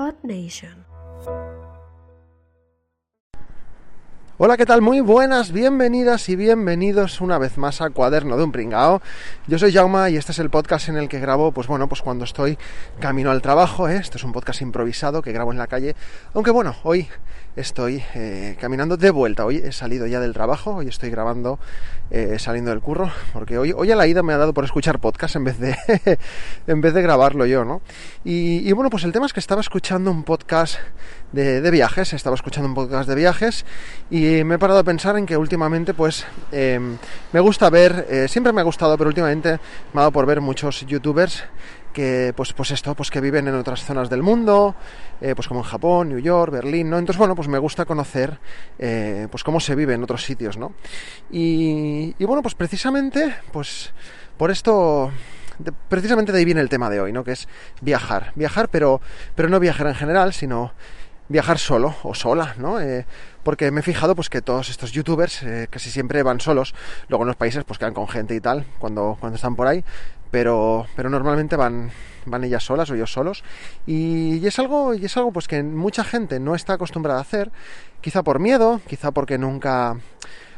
Earth Nation. Hola, ¿qué tal? Muy buenas, bienvenidas y bienvenidos una vez más a Cuaderno de un Pringao. Yo soy Jauma y este es el podcast en el que grabo, pues bueno, pues cuando estoy camino al trabajo, ¿eh? Esto es un podcast improvisado que grabo en la calle, aunque bueno, hoy estoy eh, caminando de vuelta. Hoy he salido ya del trabajo, hoy estoy grabando eh, saliendo del curro, porque hoy, hoy a la ida me ha dado por escuchar podcast en vez de, en vez de grabarlo yo, ¿no? Y, bueno, pues el tema es que estaba escuchando un podcast de, viajes, estaba escuchando un podcast de viajes y me he parado a pensar en que últimamente, pues, em, me gusta ver, eh, siempre me ha gustado, pero últimamente me ha dado por ver muchos youtubers que pues pues esto pues que viven en otras zonas del mundo eh, pues como en Japón New York Berlín no entonces bueno pues me gusta conocer eh, pues cómo se vive en otros sitios no y, bueno pues precisamente pues por esto precisamente de ahí viene el tema de hoy no que es viajar. Viajar pero pero no viajar en general sino viajar solo o sola, ¿no? Eh, porque me he fijado pues que todos estos youtubers casi siempre van solos, luego en los países pues quedan con gente y tal cuando, cuando están por ahí, pero, pero normalmente van, van ellas solas o ellos solos. Y, es algo y es algo pues que mucha gente no está acostumbrada a hacer. Quizá por miedo quizá porque nunca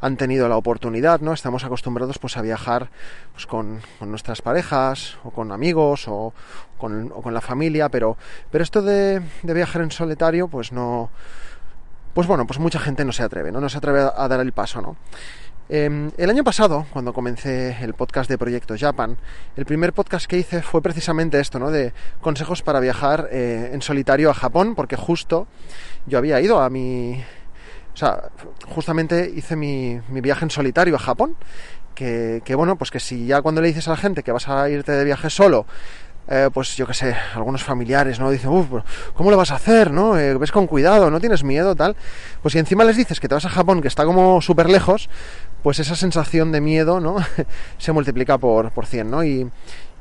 han tenido la oportunidad no estamos acostumbrados pues a viajar pues con, nuestras parejas o con amigos o con, la familia pero pero esto de, de, viajar en solitario pues no pues bueno pues mucha gente no se atreve no no se atreve a dar el paso no Em, el año pasado, cuando comencé el podcast de Proyecto Japan, el primer podcast que hice fue precisamente esto, ¿no? De consejos para viajar eh, en solitario a Japón, porque justo yo había ido a mi... O sea, justamente hice mi, viaje en solitario a Japón, que, que, bueno, pues que si ya cuando le dices a la gente que vas a irte de viaje solo, eh, pues yo qué sé, algunos familiares, ¿no? Dicen, uff, ¿cómo lo vas a hacer, no? Eh, ves con cuidado, no tienes miedo, tal. Pues si encima les dices que te vas a Japón, que está como súper lejos, pues esa sensación de miedo, ¿no? se multiplica por, por 100, ¿no? Y,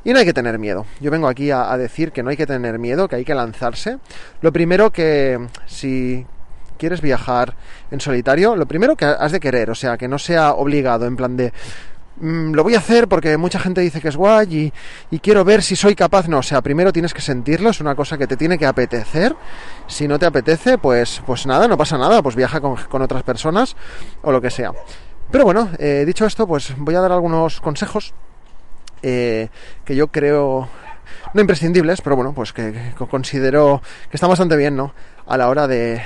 y no hay que tener miedo. Yo vengo aquí a, decir que no hay que tener miedo, que hay que lanzarse. Lo primero que si quieres viajar en solitario, lo primero que has de querer, o sea, que no sea obligado, en plan de mm, lo voy a hacer porque mucha gente dice que es guay y, quiero ver si soy capaz. No, o sea, primero tienes que sentirlo, es una cosa que te tiene que apetecer. Si no te apetece, pues, pues nada, no pasa nada, pues viaja con, con otras personas o lo que sea. Pero bueno, eh, dicho esto, pues voy a dar algunos consejos eh, que yo creo no imprescindibles, pero bueno, pues que, considero que están bastante bien, ¿no? A la hora de,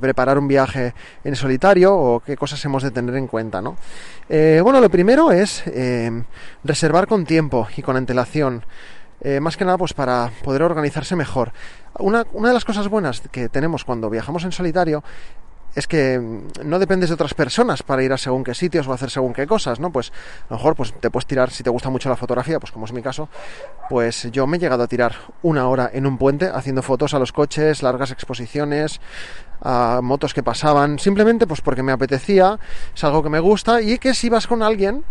preparar un viaje en solitario o qué cosas hemos de tener en cuenta, ¿no? Eh, bueno, lo primero es reservar con tiempo y con antelación. más que nada, pues para poder organizarse mejor. Una, una de las cosas buenas que tenemos cuando viajamos en solitario es que no dependes de otras personas para ir a según qué sitios o hacer según qué cosas, ¿no? Pues a lo mejor pues te puedes tirar, si te gusta mucho la fotografía, pues como es mi caso, pues yo me he llegado a tirar una hora en un puente haciendo fotos a los coches, largas exposiciones, a motos que pasaban, simplemente pues porque me apetecía, es algo que me gusta y que si vas con alguien,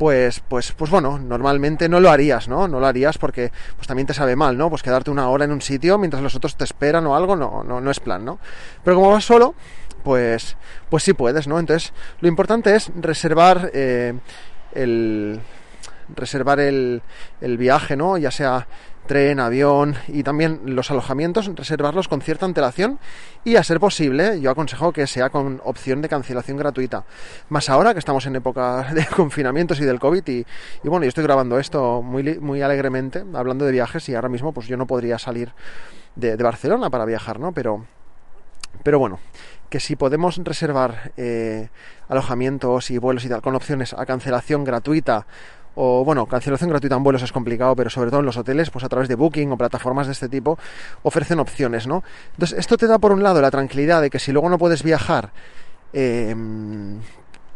pues, pues, pues bueno, normalmente no lo harías, ¿no? No lo harías porque pues también te sabe mal, ¿no? Pues quedarte una hora en un sitio mientras los otros te esperan o algo, no, no, no es plan, ¿no? Pero como vas solo, pues, pues sí puedes, ¿no? Entonces, lo importante es reservar eh, el reservar el, el viaje, ¿no? Ya sea tren, avión y también los alojamientos, reservarlos con cierta antelación y a ser posible, yo aconsejo que sea con opción de cancelación gratuita. Más ahora que estamos en época de confinamientos y del COVID y, y bueno, yo estoy grabando esto muy, muy alegremente, hablando de viajes y ahora mismo pues yo no podría salir de, de Barcelona para viajar, ¿no? Pero, pero bueno, que si podemos reservar eh, alojamientos y vuelos y tal con opciones a cancelación gratuita o bueno, cancelación gratuita en vuelos es complicado, pero sobre todo en los hoteles, pues a través de Booking o plataformas de este tipo, ofrecen opciones, ¿no? Entonces, esto te da por un lado la tranquilidad de que si luego no puedes viajar, eh,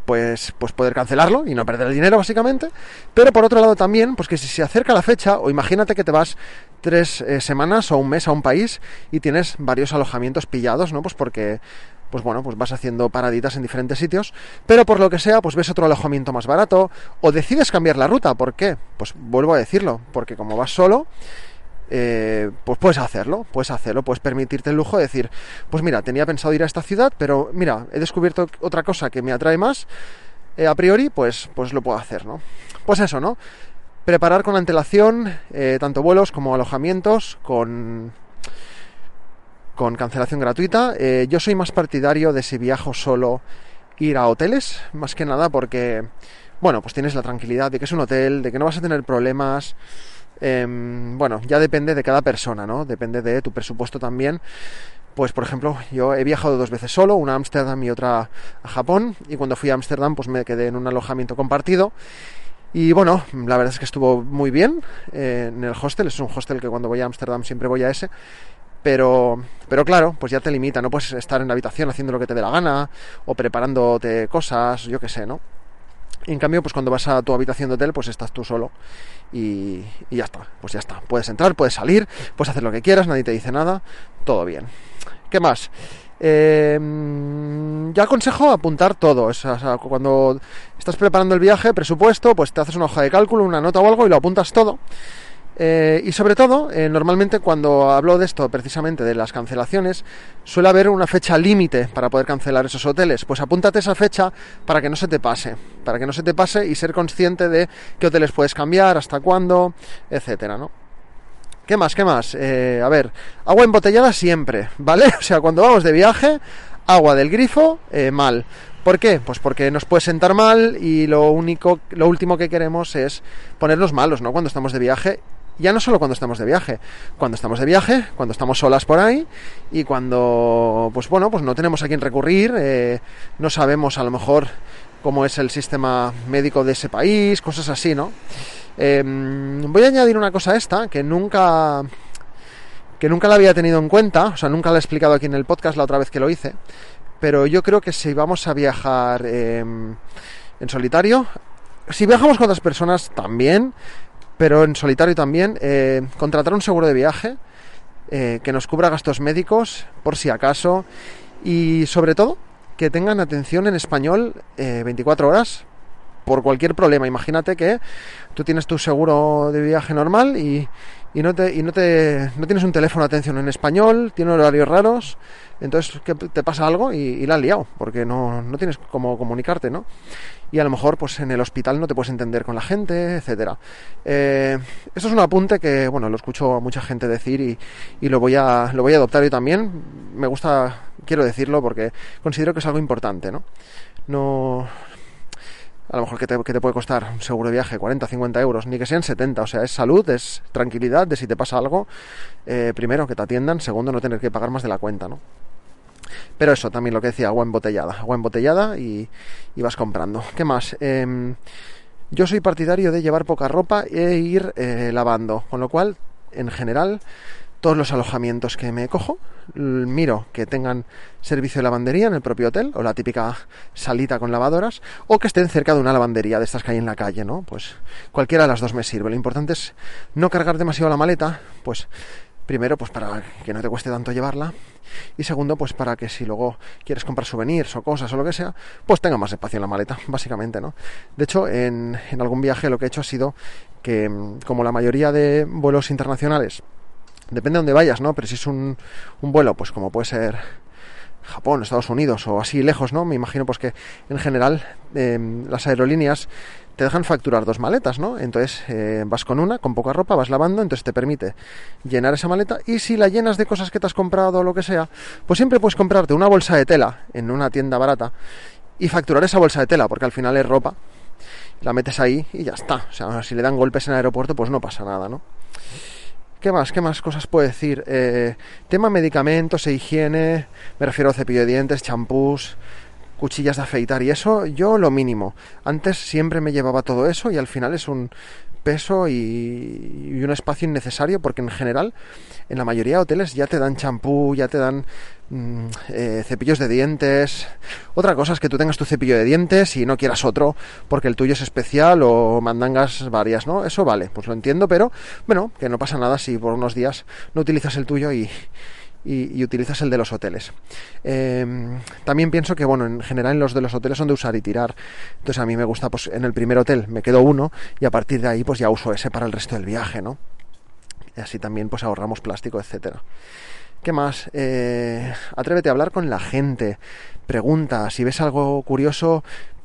pues, pues poder cancelarlo y no perder el dinero básicamente, pero por otro lado también, pues que si se acerca la fecha, o imagínate que te vas tres eh, semanas o un mes a un país y tienes varios alojamientos pillados, ¿no? Pues porque pues bueno, pues vas haciendo paraditas en diferentes sitios, pero por lo que sea, pues ves otro alojamiento más barato o decides cambiar la ruta. ¿Por qué? Pues vuelvo a decirlo, porque como vas solo, eh, pues puedes hacerlo, puedes hacerlo, puedes permitirte el lujo de decir, pues mira, tenía pensado ir a esta ciudad, pero mira, he descubierto otra cosa que me atrae más, eh, a priori, pues, pues lo puedo hacer, ¿no? Pues eso, ¿no? Preparar con antelación eh, tanto vuelos como alojamientos, con con cancelación gratuita. Eh, yo soy más partidario de si viajo solo ir a hoteles, más que nada porque, bueno, pues tienes la tranquilidad de que es un hotel, de que no vas a tener problemas. Em, bueno, ya depende de cada persona, ¿no? Depende de tu presupuesto también. Pues por ejemplo, yo he viajado dos veces solo, una a Ámsterdam y otra a Japón, y cuando fui a Ámsterdam pues me quedé en un alojamiento compartido. Y bueno, la verdad es que estuvo muy bien eh, en el hostel, es un hostel que cuando voy a Ámsterdam siempre voy a ese, pero, pero claro, pues ya te limita, no puedes estar en la habitación haciendo lo que te dé la gana o preparándote cosas, yo qué sé, ¿no? En cambio, pues cuando vas a tu habitación de hotel, pues estás tú solo y, ya está, pues ya está. Puedes entrar, puedes salir, puedes hacer lo que quieras, nadie te dice nada, todo bien. ¿Qué más? Eh, ya aconsejo apuntar todo. Cuando estás preparando el viaje, presupuesto, pues te haces una hoja de cálculo, una nota o algo y lo apuntas todo. Eh, y sobre todo, eh, normalmente cuando hablo de esto, precisamente de las cancelaciones, suele haber una fecha límite para poder cancelar esos hoteles. Pues apúntate esa fecha para que no se te pase, para que no se te pase y ser consciente de qué hoteles puedes cambiar, hasta cuándo, etcétera, ¿no? ¿Qué más? ¿Qué más? Eh, a ver, agua embotellada siempre, ¿vale? O sea, cuando vamos de viaje, agua del grifo, eh, mal. ¿Por qué? Pues porque nos puede sentar mal y lo único, lo último que queremos es ponernos malos, ¿no? Cuando estamos de viaje. Ya no solo cuando estamos de viaje, cuando estamos de viaje, cuando estamos solas por ahí y cuando, pues bueno, pues no tenemos a quién recurrir, eh, no sabemos a lo mejor cómo es el sistema médico de ese país, cosas así, ¿no? Em, voy a añadir una cosa a esta que nunca que nunca la había tenido en cuenta, o sea, nunca la he explicado aquí en el podcast la otra vez que lo hice, pero yo creo que si vamos a viajar em, en solitario, si viajamos con otras personas también, pero en solitario también, eh, contratar un seguro de viaje eh, que nos cubra gastos médicos por si acaso y sobre todo que tengan atención en español 24 eh, horas por cualquier problema. Imagínate que tú tienes tu seguro de viaje normal y, y no te, y no te no tienes un teléfono de atención en español, tiene horarios raros, entonces que te pasa algo y, la has liado, porque no, no tienes cómo comunicarte, ¿no? Y a lo mejor pues en el hospital no te puedes entender con la gente, etcétera. Eh, esto es un apunte que, bueno, lo escucho a mucha gente decir y, y lo voy a lo voy a adoptar yo también. Me gusta, quiero decirlo porque considero que es algo importante, ¿no? No, a lo mejor que te, te, puede costar un seguro de viaje 40, 50 euros, ni que sean 70, o sea, es salud, es tranquilidad de si te pasa algo, eh, primero que te atiendan, segundo no tener que pagar más de la cuenta, ¿no? Pero eso, también lo que decía, agua embotellada, agua embotellada y, y vas comprando. ¿Qué más? Eh, yo soy partidario de llevar poca ropa e ir eh, lavando, con lo cual, en general, todos los alojamientos que me cojo, miro que tengan servicio de lavandería en el propio hotel, o la típica salita con lavadoras, o que estén cerca de una lavandería de estas que hay en la calle, ¿no? Pues cualquiera de las dos me sirve. Lo importante es no cargar demasiado la maleta, pues primero pues para que no te cueste tanto llevarla y segundo pues para que si luego quieres comprar souvenirs o cosas o lo que sea pues tenga más espacio en la maleta básicamente no de hecho en, en algún viaje lo que he hecho ha sido que como la mayoría de vuelos internacionales depende de dónde vayas, ¿no? Pero si es un, un vuelo, pues como puede ser Japón, Estados Unidos o así lejos, ¿no? Me imagino pues que en general eh, las aerolíneas te dejan facturar dos maletas, ¿no? Entonces eh, vas con una, con poca ropa, vas lavando, entonces te permite llenar esa maleta y si la llenas de cosas que te has comprado o lo que sea, pues siempre puedes comprarte una bolsa de tela en una tienda barata y facturar esa bolsa de tela, porque al final es ropa, la metes ahí y ya está. O sea, si le dan golpes en el aeropuerto, pues no pasa nada, ¿no? ¿Qué más? ¿Qué más cosas puedo decir? Eh, tema medicamentos e higiene, me refiero a cepillo de dientes, champús, cuchillas de afeitar y eso, yo lo mínimo. Antes siempre me llevaba todo eso y al final es un peso y, y un espacio innecesario porque en general en la mayoría de hoteles ya te dan champú, ya te dan Mm, eh, cepillos de dientes. Otra cosa es que tú tengas tu cepillo de dientes y no quieras otro porque el tuyo es especial o mandangas varias, ¿no? Eso vale, pues lo entiendo, pero bueno, que no pasa nada si por unos días no utilizas el tuyo y, y, utilizas el de los hoteles. Em, también pienso que, bueno, en general los de los hoteles son de usar y tirar. Entonces a mí me gusta, pues en el primer hotel me quedo uno y a partir de ahí pues ya uso ese para el resto del viaje, ¿no? Y así también pues ahorramos plástico, etcétera. ¿Qué más? Eh, atrévete a hablar con la gente. Pregunta. Si ves algo curioso,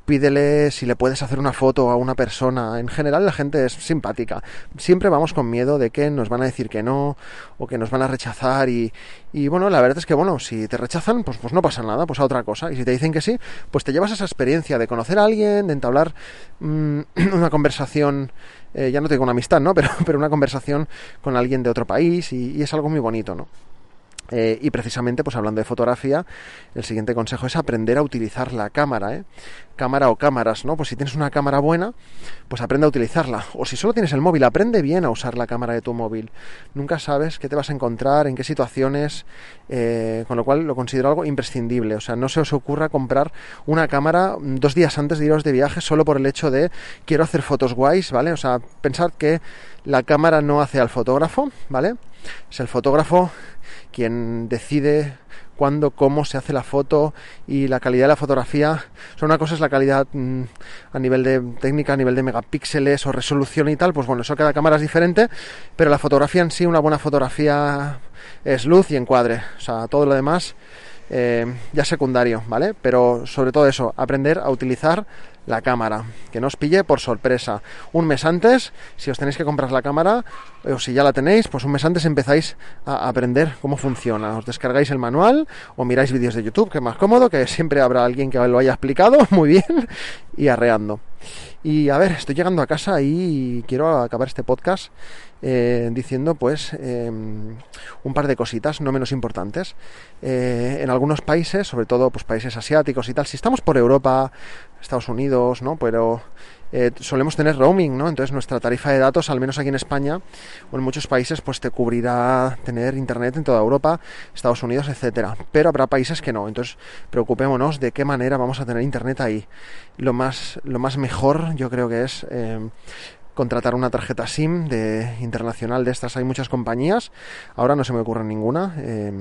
pídele si le puedes hacer una foto a una persona. En general la gente es simpática. Siempre vamos con miedo de que nos van a decir que no o que nos van a rechazar y, y bueno, la verdad es que bueno, si te rechazan, pues, pues no pasa nada, pues a otra cosa. Y si te dicen que sí, pues te llevas esa experiencia de conocer a alguien, de entablar mm, una conversación eh, ya no tengo una amistad, ¿no? Pero, pero una conversación con alguien de otro país y es algo muy bonito, ¿no? Eh, y precisamente, pues hablando de fotografía, el siguiente consejo es aprender a utilizar la cámara, ¿eh? Cámara o cámaras, ¿no? Pues si tienes una cámara buena, pues aprende a utilizarla. O si solo tienes el móvil, aprende bien a usar la cámara de tu móvil. Nunca sabes qué te vas a encontrar, en qué situaciones, eh, con lo cual lo considero algo imprescindible. O sea, no se os ocurra comprar una cámara dos días antes de iros de viaje solo por el hecho de quiero hacer fotos guays, ¿vale? O sea, pensad que la cámara no hace al fotógrafo, ¿vale? Es el fotógrafo quien decide cuándo, cómo se hace la foto y la calidad de la fotografía. O una cosa es la calidad mm, a nivel de técnica, a nivel de megapíxeles o resolución y tal, pues bueno, eso cada cámara es diferente, pero la fotografía en sí, una buena fotografía es luz y encuadre. O sea, todo lo demás eh, ya secundario, ¿vale? Pero sobre todo eso, aprender a utilizar la cámara, que no os pille por sorpresa. Un mes antes, si os tenéis que comprar la cámara, o si ya la tenéis, pues un mes antes empezáis a aprender cómo funciona. Os descargáis el manual o miráis vídeos de YouTube, que es más cómodo, que siempre habrá alguien que lo haya explicado muy bien y arreando. Y a ver, estoy llegando a casa y quiero acabar este podcast eh, diciendo pues eh, un par de cositas no menos importantes. Eh, en algunos países, sobre todo pues países asiáticos y tal, si estamos por Europa, Estados Unidos, ¿no? Pero eh, solemos tener roaming, ¿no? Entonces nuestra tarifa de datos, al menos aquí en España o en muchos países, pues te cubrirá tener internet en toda Europa, Estados Unidos, etcétera. Pero habrá países que no. Entonces preocupémonos de qué manera vamos a tener internet ahí. Lo más, lo más mejor, yo creo que es eh, contratar una tarjeta SIM de internacional de estas. Hay muchas compañías. Ahora no se me ocurre ninguna. Eh,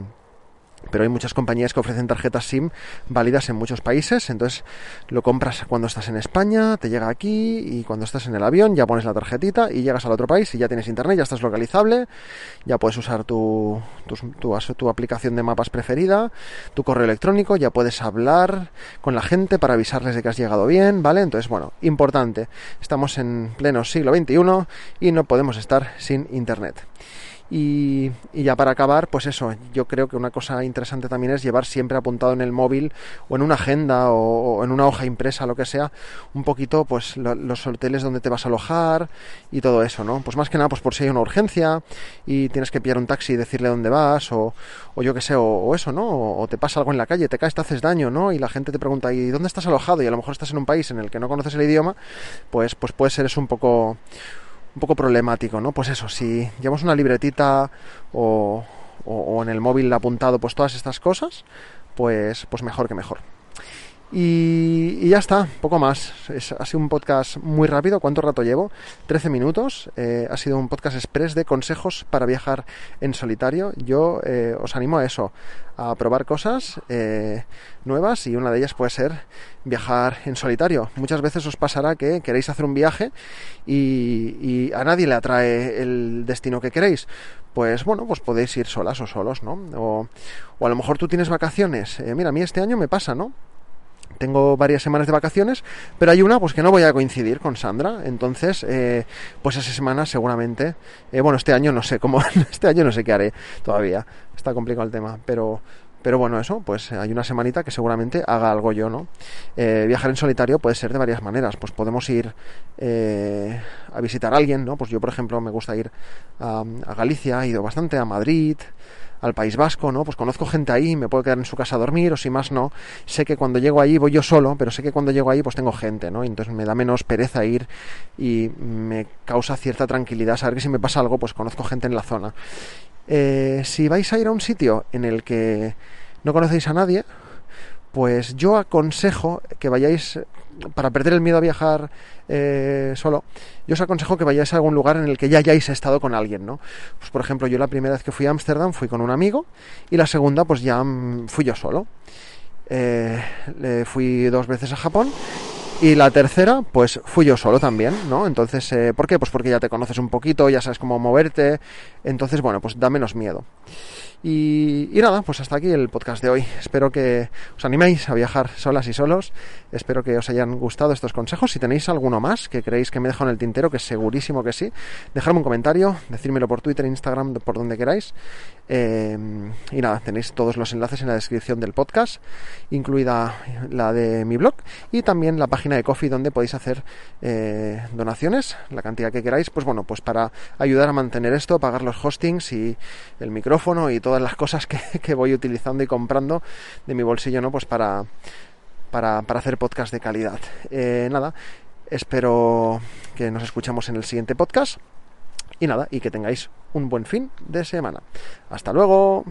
pero hay muchas compañías que ofrecen tarjetas SIM válidas en muchos países, entonces lo compras cuando estás en España, te llega aquí y cuando estás en el avión ya pones la tarjetita y llegas al otro país y ya tienes internet, ya estás localizable, ya puedes usar tu, tu, tu aplicación de mapas preferida, tu correo electrónico, ya puedes hablar con la gente para avisarles de que has llegado bien, ¿vale? Entonces, bueno, importante, estamos en pleno siglo XXI y no podemos estar sin internet. Y, ya para acabar, pues eso, yo creo que una cosa interesante también es llevar siempre apuntado en el móvil o en una agenda o, en una hoja impresa, lo que sea, un poquito pues los hoteles donde te vas a alojar y todo eso, ¿no? Pues más que nada, pues por si hay una urgencia y tienes que pillar un taxi y decirle dónde vas o, o yo qué sé, o, eso, ¿no? O, te pasa algo en la calle, te caes, te haces daño, ¿no? Y la gente te pregunta, ¿y dónde estás alojado? Y a lo mejor estás en un país en el que no conoces el idioma, pues, pues puede ser eso un poco un poco problemático, ¿no? Pues eso, si llevamos una libretita o, o, en el móvil apuntado pues todas estas cosas, pues, pues mejor que mejor. Y, ya está, poco más. Es, ha sido un podcast muy rápido. ¿Cuánto rato llevo? 13 minutos. Eh, ha sido un podcast express de consejos para viajar en solitario. Yo eh, os animo a eso, a probar cosas eh, nuevas y una de ellas puede ser viajar en solitario. Muchas veces os pasará que queréis hacer un viaje y, a nadie le atrae el destino que queréis. Pues bueno, pues podéis ir solas o solos, ¿no? O, o a lo mejor tú tienes vacaciones. mira, a mí este año me pasa, ¿no? Tengo varias semanas de vacaciones, pero hay una pues que no voy a coincidir con Sandra, entonces eh, pues esa semana seguramente, eh, bueno este año no sé cómo, este año no sé qué haré todavía, está complicado el tema, pero pero bueno, eso, pues hay una semanita que seguramente haga algo yo, ¿no? Eh, viajar en solitario puede ser de varias maneras. Pues podemos ir a visitar a alguien, ¿no? Pues yo, por ejemplo, me gusta ir a Galicia, he ido bastante a Madrid, al País Vasco, ¿no? Pues conozco gente ahí, me puedo quedar en su casa a dormir, o si más no, sé que cuando llego ahí voy yo solo, pero sé que cuando llego ahí pues tengo gente, ¿no? Entonces me da menos pereza ir y me causa cierta tranquilidad saber que si me pasa algo, pues conozco gente en la zona. Eh, si vais a ir a un sitio en el que no conocéis a nadie, pues yo aconsejo que vayáis, para perder el miedo a viajar eh, solo, yo os aconsejo que vayáis a algún lugar en el que ya hayáis estado con alguien, ¿no? Pues por ejemplo, yo la primera vez que fui a Ámsterdam fui con un amigo y la segunda pues ya mm, fui yo solo. Eh, fui dos veces a Japón y la tercera, pues fui yo solo también, ¿no? Entonces, eh, ¿por qué? Pues porque ya te conoces un poquito, ya sabes cómo moverte, entonces, bueno, pues da menos miedo. Y, nada, pues hasta aquí el podcast de hoy. Espero que os animéis a viajar solas y solos. Espero que os hayan gustado estos consejos. Si tenéis alguno más que creéis que me dejo en el tintero, que segurísimo que sí, dejadme un comentario, decírmelo por Twitter, Instagram, por donde queráis. Eh, y nada, tenéis todos los enlaces en la descripción del podcast, incluida la de mi blog y también la página de Coffee donde podéis hacer eh, donaciones, la cantidad que queráis, pues bueno, pues para ayudar a mantener esto, pagar los hostings y el micrófono y todas las cosas que, voy utilizando y comprando de mi bolsillo, ¿no? Pues para, para, hacer podcast de calidad. Eh, nada, espero que nos escuchemos en el siguiente podcast. Y nada, y que tengáis un buen fin de semana. Hasta luego.